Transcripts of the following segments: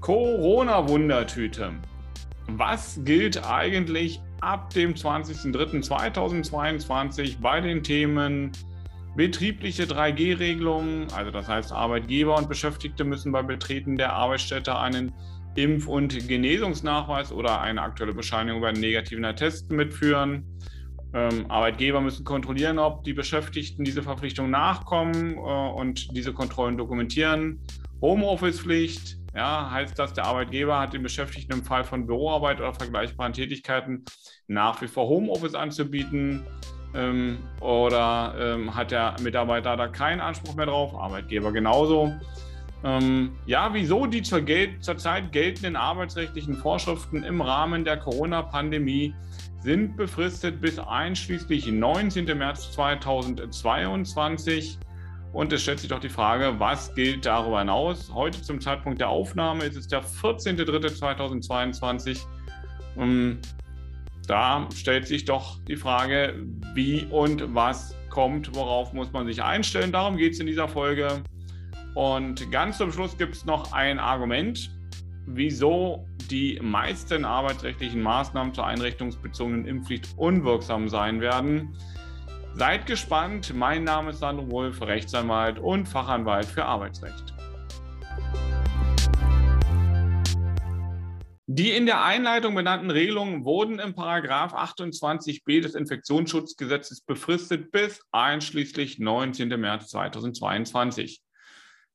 Corona-Wundertüte. Was gilt eigentlich ab dem 20.03.2022 bei den Themen betriebliche 3G-Regelungen? Also das heißt, Arbeitgeber und Beschäftigte müssen bei Betreten der Arbeitsstätte einen Impf- und Genesungsnachweis oder eine aktuelle Bescheinigung über einen negativen Attest mitführen. Ähm, Arbeitgeber müssen kontrollieren, ob die Beschäftigten diese Verpflichtung nachkommen äh, und diese Kontrollen dokumentieren. Homeoffice-Pflicht, ja, heißt das, der Arbeitgeber hat den Beschäftigten im Fall von Büroarbeit oder vergleichbaren Tätigkeiten nach wie vor Homeoffice anzubieten? Ähm, oder ähm, hat der Mitarbeiter da keinen Anspruch mehr drauf? Arbeitgeber genauso. Ähm, ja, wieso die zur Gel zurzeit geltenden arbeitsrechtlichen Vorschriften im Rahmen der Corona-Pandemie sind befristet bis einschließlich 19. März 2022. Und es stellt sich doch die Frage, was gilt darüber hinaus? Heute zum Zeitpunkt der Aufnahme ist es der 14.03.2022. Da stellt sich doch die Frage, wie und was kommt, worauf muss man sich einstellen. Darum geht es in dieser Folge. Und ganz zum Schluss gibt es noch ein Argument, wieso die meisten arbeitsrechtlichen Maßnahmen zur einrichtungsbezogenen Impfpflicht unwirksam sein werden. Seid gespannt. Mein Name ist Sandro Wolf, Rechtsanwalt und Fachanwalt für Arbeitsrecht. Die in der Einleitung benannten Regelungen wurden im Paragraph 28b des Infektionsschutzgesetzes befristet bis einschließlich 19. März 2022.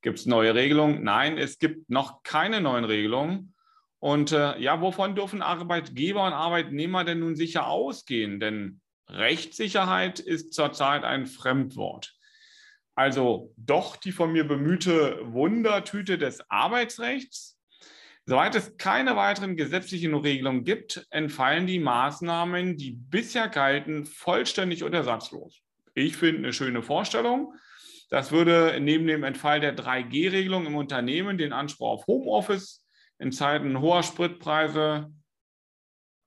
Gibt es neue Regelungen? Nein, es gibt noch keine neuen Regelungen. Und äh, ja, wovon dürfen Arbeitgeber und Arbeitnehmer denn nun sicher ausgehen? Denn Rechtssicherheit ist zurzeit ein Fremdwort. Also doch die von mir bemühte Wundertüte des Arbeitsrechts. Soweit es keine weiteren gesetzlichen Regelungen gibt, entfallen die Maßnahmen, die bisher galten, vollständig und ersatzlos. Ich finde eine schöne Vorstellung. Das würde neben dem Entfall der 3G-Regelung im Unternehmen den Anspruch auf Homeoffice in Zeiten hoher Spritpreise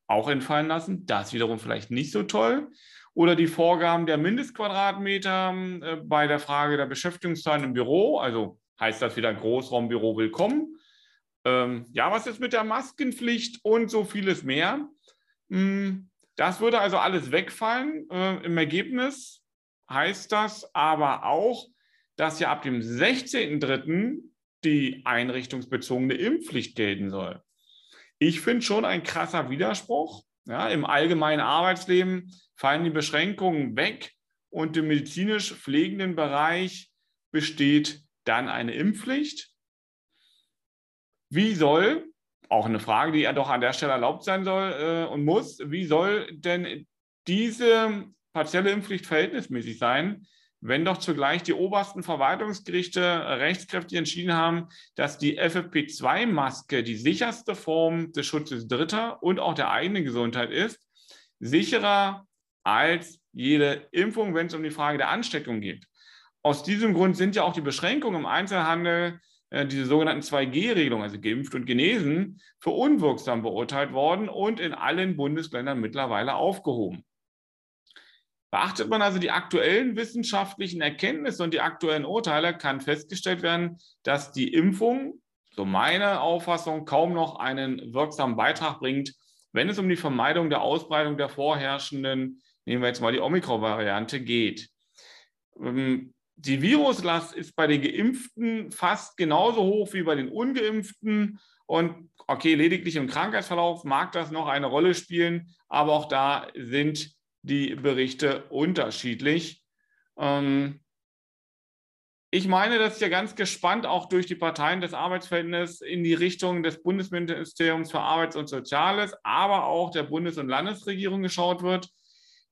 auch entfallen lassen. Das wiederum vielleicht nicht so toll. Oder die Vorgaben der Mindestquadratmeter äh, bei der Frage der Beschäftigungszahlen im Büro. Also heißt das wieder Großraumbüro willkommen. Ähm, ja, was ist mit der Maskenpflicht und so vieles mehr? Hm, das würde also alles wegfallen. Äh, Im Ergebnis heißt das aber auch, dass ja ab dem 16.03. die einrichtungsbezogene Impfpflicht gelten soll. Ich finde schon ein krasser Widerspruch. Ja, Im allgemeinen Arbeitsleben fallen die Beschränkungen weg und im medizinisch pflegenden Bereich besteht dann eine Impfpflicht. Wie soll, auch eine Frage, die ja doch an der Stelle erlaubt sein soll äh, und muss, wie soll denn diese partielle Impfpflicht verhältnismäßig sein, wenn doch zugleich die obersten Verwaltungsgerichte rechtskräftig entschieden haben, dass die FFP2-Maske die sicherste Form des Schutzes Dritter und auch der eigenen Gesundheit ist, sicherer als jede Impfung, wenn es um die Frage der Ansteckung geht. Aus diesem Grund sind ja auch die Beschränkungen im Einzelhandel, äh, diese sogenannten 2G-Regelungen, also geimpft und genesen, für unwirksam beurteilt worden und in allen Bundesländern mittlerweile aufgehoben. Beachtet man also die aktuellen wissenschaftlichen Erkenntnisse und die aktuellen Urteile, kann festgestellt werden, dass die Impfung, so meine Auffassung, kaum noch einen wirksamen Beitrag bringt, wenn es um die Vermeidung der Ausbreitung der vorherrschenden, nehmen wir jetzt mal die Omikron-Variante, geht. Ähm, die Viruslast ist bei den Geimpften fast genauso hoch wie bei den Ungeimpften. Und okay, lediglich im Krankheitsverlauf mag das noch eine Rolle spielen, aber auch da sind die Berichte unterschiedlich. Ähm, ich meine, dass ja ganz gespannt auch durch die Parteien des Arbeitsverhältnisses in die Richtung des Bundesministeriums für Arbeits- und Soziales, aber auch der Bundes- und Landesregierung geschaut wird.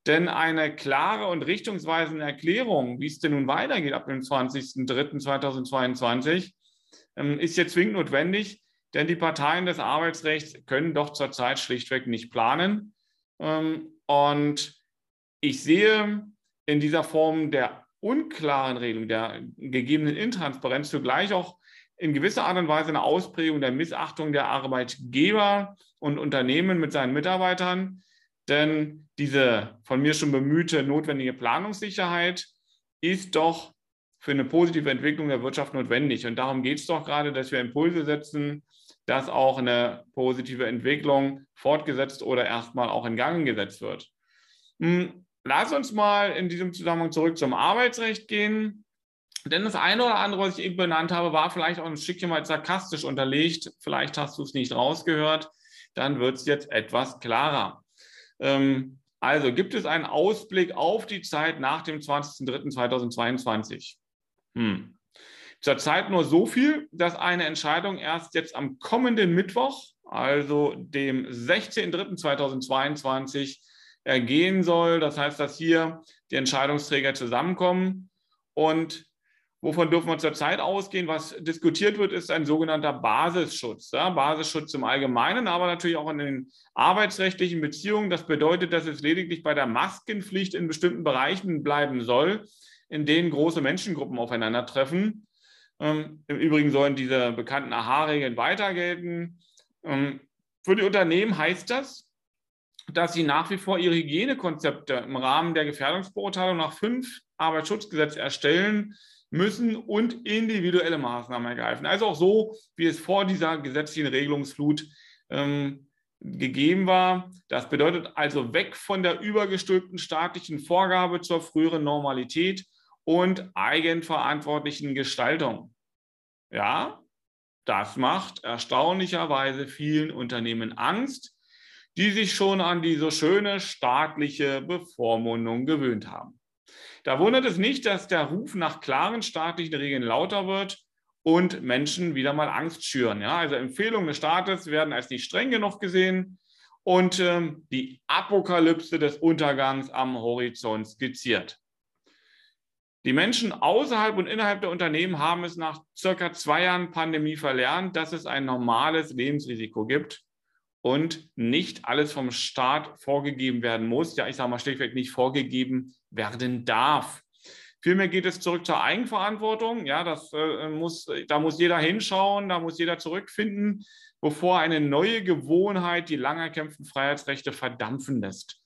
Denn eine klare und richtungsweisende Erklärung, wie es denn nun weitergeht ab dem 20.03.2022, ähm, ist jetzt zwingend notwendig, denn die Parteien des Arbeitsrechts können doch zurzeit schlichtweg nicht planen. Ähm, und ich sehe in dieser Form der unklaren Regelung, der gegebenen Intransparenz zugleich auch in gewisser Art und Weise eine Ausprägung der Missachtung der Arbeitgeber und Unternehmen mit seinen Mitarbeitern. Denn diese von mir schon bemühte notwendige Planungssicherheit ist doch für eine positive Entwicklung der Wirtschaft notwendig. Und darum geht es doch gerade, dass wir Impulse setzen, dass auch eine positive Entwicklung fortgesetzt oder erstmal auch in Gang gesetzt wird. Hm, lass uns mal in diesem Zusammenhang zurück zum Arbeitsrecht gehen. Denn das eine oder andere, was ich eben benannt habe, war vielleicht auch ein Stückchen mal sarkastisch unterlegt. Vielleicht hast du es nicht rausgehört. Dann wird es jetzt etwas klarer. Ähm, also gibt es einen Ausblick auf die Zeit nach dem 20.03.2022? Hm. Zurzeit nur so viel, dass eine Entscheidung erst jetzt am kommenden Mittwoch, also dem 16.03.2022, ergehen soll. Das heißt, dass hier die Entscheidungsträger zusammenkommen und Wovon dürfen wir zurzeit ausgehen? Was diskutiert wird, ist ein sogenannter Basisschutz. Ja, Basisschutz im Allgemeinen, aber natürlich auch in den arbeitsrechtlichen Beziehungen. Das bedeutet, dass es lediglich bei der Maskenpflicht in bestimmten Bereichen bleiben soll, in denen große Menschengruppen aufeinandertreffen. Ähm, Im Übrigen sollen diese bekannten AHA-Regeln weiter gelten. Ähm, für die Unternehmen heißt das, dass sie nach wie vor ihre Hygienekonzepte im Rahmen der Gefährdungsbeurteilung nach fünf Arbeitsschutzgesetz erstellen müssen und individuelle Maßnahmen ergreifen. Also auch so, wie es vor dieser gesetzlichen Regelungsflut ähm, gegeben war. Das bedeutet also weg von der übergestülpten staatlichen Vorgabe zur früheren Normalität und eigenverantwortlichen Gestaltung. Ja, das macht erstaunlicherweise vielen Unternehmen Angst, die sich schon an diese schöne staatliche Bevormundung gewöhnt haben. Da wundert es nicht, dass der Ruf nach klaren staatlichen Regeln lauter wird und Menschen wieder mal Angst schüren. Ja, also Empfehlungen des Staates werden als nicht streng genug gesehen und ähm, die Apokalypse des Untergangs am Horizont skizziert. Die Menschen außerhalb und innerhalb der Unternehmen haben es nach circa zwei Jahren Pandemie verlernt, dass es ein normales Lebensrisiko gibt und nicht alles vom Staat vorgegeben werden muss. Ja, ich sage mal schlichtweg nicht vorgegeben werden darf. Vielmehr geht es zurück zur Eigenverantwortung. Ja, das äh, muss, da muss jeder hinschauen, da muss jeder zurückfinden, bevor eine neue Gewohnheit die lang erkämpften Freiheitsrechte verdampfen lässt.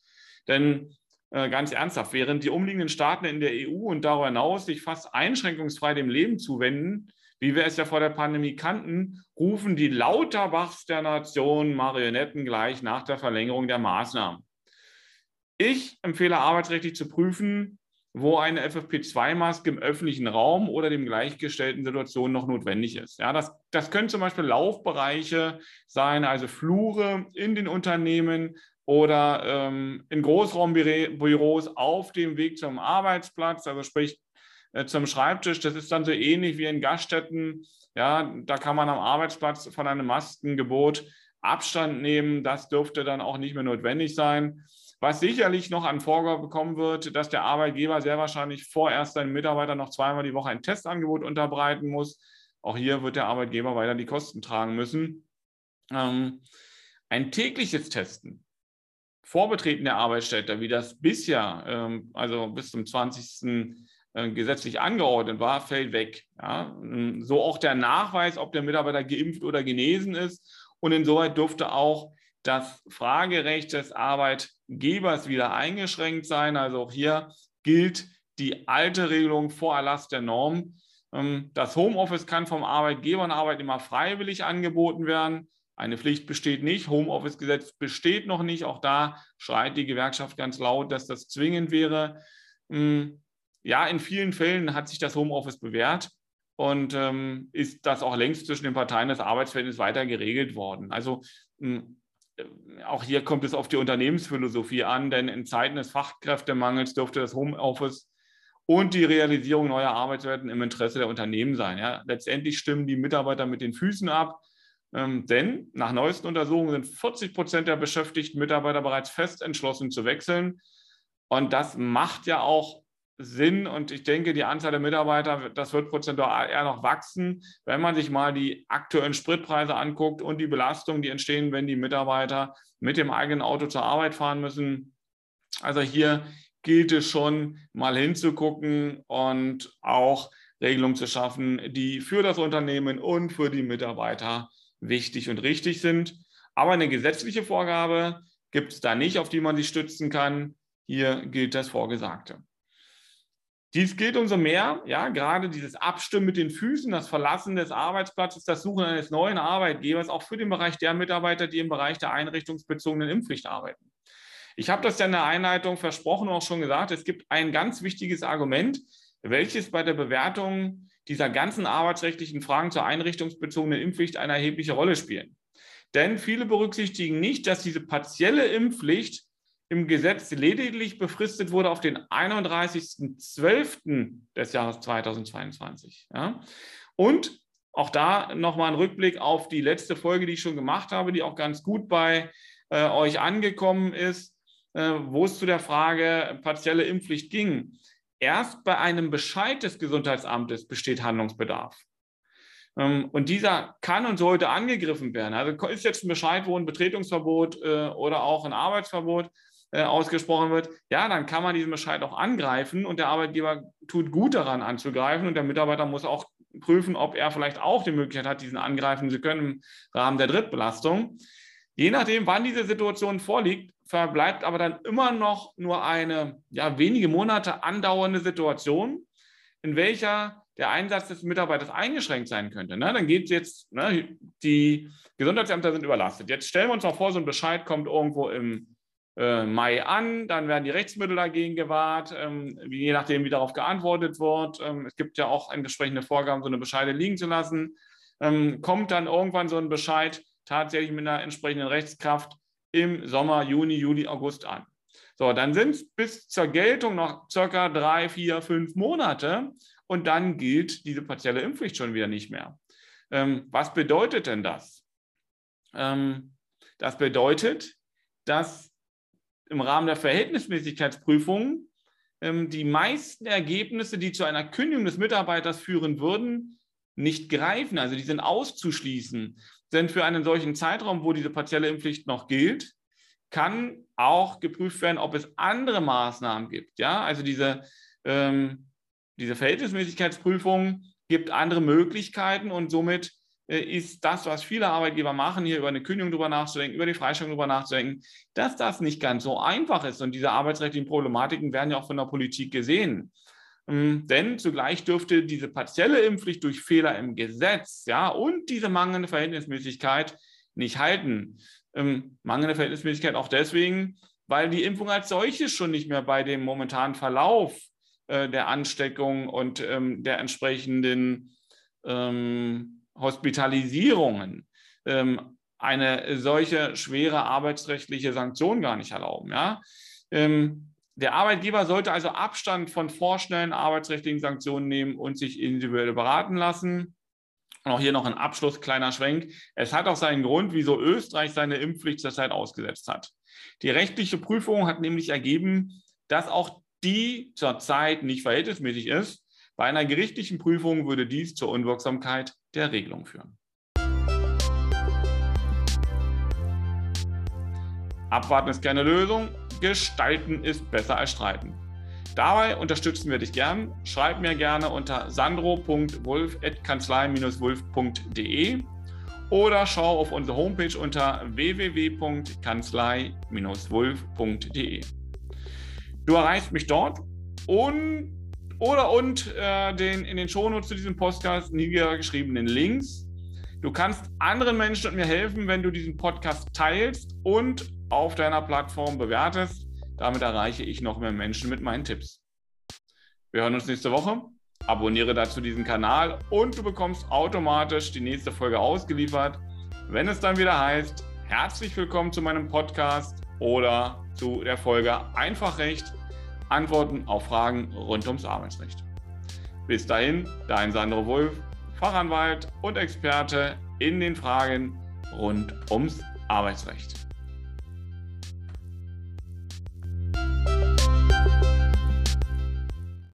Denn äh, ganz ernsthaft, während die umliegenden Staaten in der EU und darüber hinaus sich fast einschränkungsfrei dem Leben zuwenden, wie wir es ja vor der Pandemie kannten, rufen die Lauterbachs der Nation Marionetten gleich nach der Verlängerung der Maßnahmen. Ich empfehle arbeitsrechtlich zu prüfen, wo eine FFP2-Maske im öffentlichen Raum oder dem gleichgestellten Situation noch notwendig ist. Ja, das, das können zum Beispiel Laufbereiche sein, also Flure in den Unternehmen oder ähm, in Großraumbüros auf dem Weg zum Arbeitsplatz, also sprich äh, zum Schreibtisch. Das ist dann so ähnlich wie in Gaststätten. Ja, da kann man am Arbeitsplatz von einem Maskengebot Abstand nehmen. Das dürfte dann auch nicht mehr notwendig sein. Was sicherlich noch an Vorgabe bekommen wird, dass der Arbeitgeber sehr wahrscheinlich vorerst seinen Mitarbeitern noch zweimal die Woche ein Testangebot unterbreiten muss. Auch hier wird der Arbeitgeber weiter die Kosten tragen müssen. Ähm, ein tägliches Testen vor Betreten der Arbeitsstätte, wie das bisher, ähm, also bis zum 20. Äh, gesetzlich angeordnet war, fällt weg. Ja? So auch der Nachweis, ob der Mitarbeiter geimpft oder genesen ist. Und insoweit dürfte auch das Fragerecht des Arbeitgebers wieder eingeschränkt sein. Also auch hier gilt die alte Regelung vor Erlass der Norm. Ähm, das Homeoffice kann vom Arbeitgeber und Arbeitnehmer freiwillig angeboten werden. Eine Pflicht besteht nicht. Homeoffice-Gesetz besteht noch nicht. Auch da schreit die Gewerkschaft ganz laut, dass das zwingend wäre. Ja, in vielen Fällen hat sich das Homeoffice bewährt und ähm, ist das auch längst zwischen den Parteien des Arbeitsverhältnisses weiter geregelt worden. Also auch hier kommt es auf die Unternehmensphilosophie an, denn in Zeiten des Fachkräftemangels dürfte das Homeoffice und die Realisierung neuer Arbeitswelten im Interesse der Unternehmen sein. Ja. Letztendlich stimmen die Mitarbeiter mit den Füßen ab, ähm, denn nach neuesten Untersuchungen sind 40 Prozent der beschäftigten Mitarbeiter bereits fest entschlossen zu wechseln. Und das macht ja auch Sinn und ich denke, die Anzahl der Mitarbeiter, das wird prozentual eher noch wachsen, wenn man sich mal die aktuellen Spritpreise anguckt und die Belastungen, die entstehen, wenn die Mitarbeiter mit dem eigenen Auto zur Arbeit fahren müssen. Also hier gilt es schon mal hinzugucken und auch Regelungen zu schaffen, die für das Unternehmen und für die Mitarbeiter wichtig und richtig sind. Aber eine gesetzliche Vorgabe gibt es da nicht, auf die man sich stützen kann. Hier gilt das Vorgesagte. Dies gilt umso mehr, ja, gerade dieses Abstimmen mit den Füßen, das Verlassen des Arbeitsplatzes, das Suchen eines neuen Arbeitgebers, auch für den Bereich der Mitarbeiter, die im Bereich der einrichtungsbezogenen Impfpflicht arbeiten. Ich habe das ja in der Einleitung versprochen und auch schon gesagt, es gibt ein ganz wichtiges Argument, welches bei der Bewertung dieser ganzen arbeitsrechtlichen Fragen zur einrichtungsbezogenen Impfpflicht eine erhebliche Rolle spielen. Denn viele berücksichtigen nicht, dass diese partielle Impfpflicht im Gesetz lediglich befristet wurde auf den 31.12. des Jahres 2022. Ja? Und auch da nochmal ein Rückblick auf die letzte Folge, die ich schon gemacht habe, die auch ganz gut bei äh, euch angekommen ist, äh, wo es zu der Frage partielle Impfpflicht ging. Erst bei einem Bescheid des Gesundheitsamtes besteht Handlungsbedarf. Ähm, und dieser kann und sollte angegriffen werden. Also ist jetzt ein Bescheid, wo ein Betretungsverbot äh, oder auch ein Arbeitsverbot äh, ausgesprochen wird, ja, dann kann man diesen Bescheid auch angreifen und der Arbeitgeber tut gut daran anzugreifen und der Mitarbeiter muss auch prüfen, ob er vielleicht auch die Möglichkeit hat, diesen angreifen zu können im Rahmen der Drittbelastung. Je nachdem, wann diese Situation vorliegt, verbleibt aber dann immer noch nur eine ja, wenige Monate andauernde Situation, in welcher der Einsatz des Mitarbeiters eingeschränkt sein könnte. Ne? Dann geht es jetzt, ne, die Gesundheitsämter sind überlastet. Jetzt stellen wir uns mal vor, so ein Bescheid kommt irgendwo im äh, Mai an, dann werden die Rechtsmittel dagegen gewahrt, ähm, je nachdem, wie darauf geantwortet wird. Ähm, es gibt ja auch entsprechende Vorgaben, so eine Bescheide liegen zu lassen. Ähm, kommt dann irgendwann so ein Bescheid tatsächlich mit einer entsprechenden Rechtskraft im Sommer, Juni, Juli, August an. So, dann sind es bis zur Geltung noch circa drei, vier, fünf Monate und dann gilt diese partielle Impfpflicht schon wieder nicht mehr. Ähm, was bedeutet denn das? Ähm, das bedeutet, dass im Rahmen der Verhältnismäßigkeitsprüfung ähm, die meisten Ergebnisse, die zu einer Kündigung des Mitarbeiters führen würden, nicht greifen. Also die sind auszuschließen. Denn für einen solchen Zeitraum, wo diese partielle Impfpflicht noch gilt, kann auch geprüft werden, ob es andere Maßnahmen gibt. Ja, also diese, ähm, diese Verhältnismäßigkeitsprüfung gibt andere Möglichkeiten und somit ist das, was viele Arbeitgeber machen, hier über eine Kündigung drüber nachzudenken, über die Freistellung drüber nachzudenken, dass das nicht ganz so einfach ist. Und diese arbeitsrechtlichen Problematiken werden ja auch von der Politik gesehen. Ähm, denn zugleich dürfte diese partielle Impfpflicht durch Fehler im Gesetz ja, und diese mangelnde Verhältnismäßigkeit nicht halten. Ähm, mangelnde Verhältnismäßigkeit auch deswegen, weil die Impfung als solches schon nicht mehr bei dem momentanen Verlauf äh, der Ansteckung und ähm, der entsprechenden ähm, Hospitalisierungen ähm, eine solche schwere arbeitsrechtliche Sanktion gar nicht erlauben. Ja? Ähm, der Arbeitgeber sollte also Abstand von vorschnellen arbeitsrechtlichen Sanktionen nehmen und sich individuell beraten lassen. Und auch hier noch ein Abschluss, kleiner Schwenk. Es hat auch seinen Grund, wieso Österreich seine Impfpflicht zurzeit ausgesetzt hat. Die rechtliche Prüfung hat nämlich ergeben, dass auch die zurzeit nicht verhältnismäßig ist. Bei einer gerichtlichen Prüfung würde dies zur Unwirksamkeit der Regelung führen. Abwarten ist keine Lösung, gestalten ist besser als streiten. Dabei unterstützen wir dich gern. Schreib mir gerne unter sandro.wolf.kanzlei-wulf.de oder schau auf unsere Homepage unter www.kanzlei-wulf.de. Du erreichst mich dort und oder und äh, den, in den Shownotes zu diesem Podcast niedergeschriebenen Links. Du kannst anderen Menschen und mir helfen, wenn du diesen Podcast teilst und auf deiner Plattform bewertest. Damit erreiche ich noch mehr Menschen mit meinen Tipps. Wir hören uns nächste Woche. Abonniere dazu diesen Kanal und du bekommst automatisch die nächste Folge ausgeliefert, wenn es dann wieder heißt, herzlich willkommen zu meinem Podcast oder zu der Folge Einfach Recht Antworten auf Fragen rund ums Arbeitsrecht. Bis dahin, dein Sandro Wolf, Fachanwalt und Experte in den Fragen rund ums Arbeitsrecht.